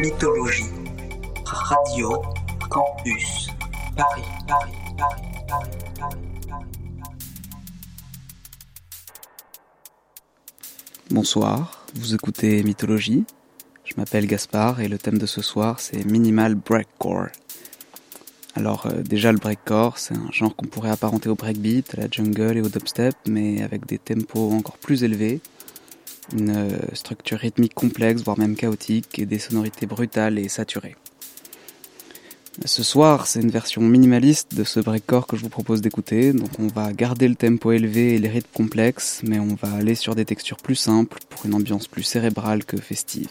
Mythologie. Radio Campus Paris, Bonsoir, vous écoutez Mythologie. Je m'appelle Gaspard et le thème de ce soir c'est Minimal Breakcore. Alors euh, déjà le breakcore c'est un genre qu'on pourrait apparenter au breakbeat, à la jungle et au dubstep mais avec des tempos encore plus élevés, une euh, structure rythmique complexe voire même chaotique et des sonorités brutales et saturées. Ce soir, c'est une version minimaliste de ce breakcore que je vous propose d'écouter. Donc on va garder le tempo élevé et les rythmes complexes, mais on va aller sur des textures plus simples pour une ambiance plus cérébrale que festive.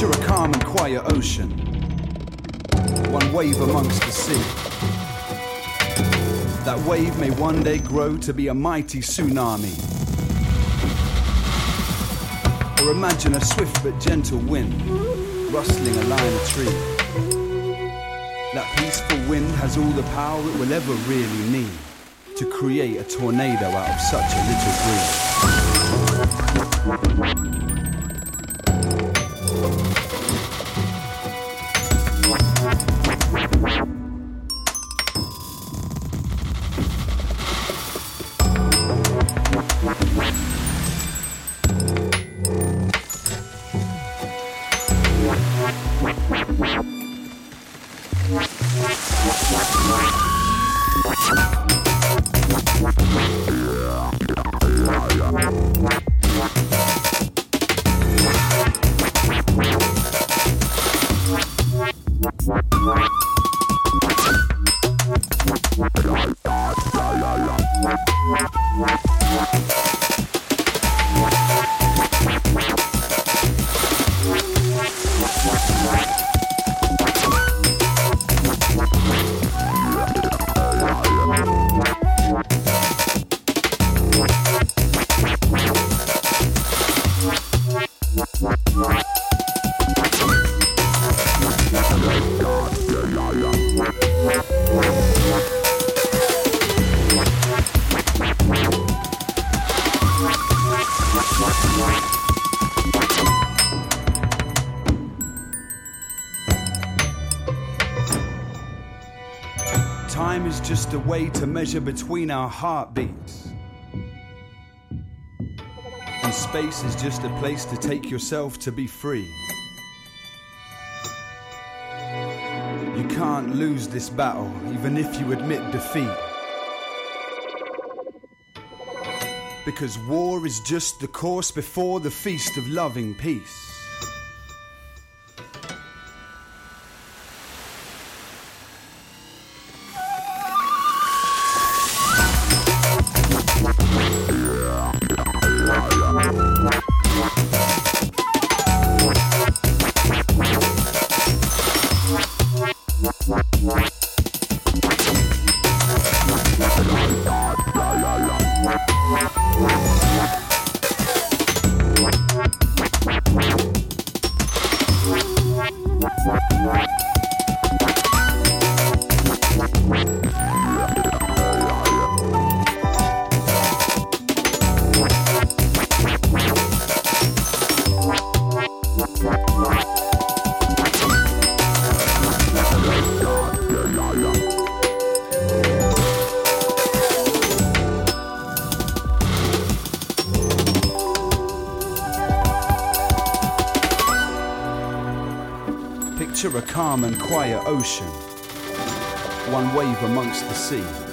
Picture a calm and quiet ocean, one wave amongst the sea. That wave may one day grow to be a mighty tsunami. Or imagine a swift but gentle wind rustling a line of trees. That peaceful wind has all the power it will ever really need to create a tornado out of such a little breeze. Time is just a way to measure between our heartbeats. And space is just a place to take yourself to be free. You can't lose this battle, even if you admit defeat. Because war is just the course before the feast of loving peace. calm and quiet ocean, one wave amongst the sea.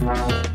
Bye.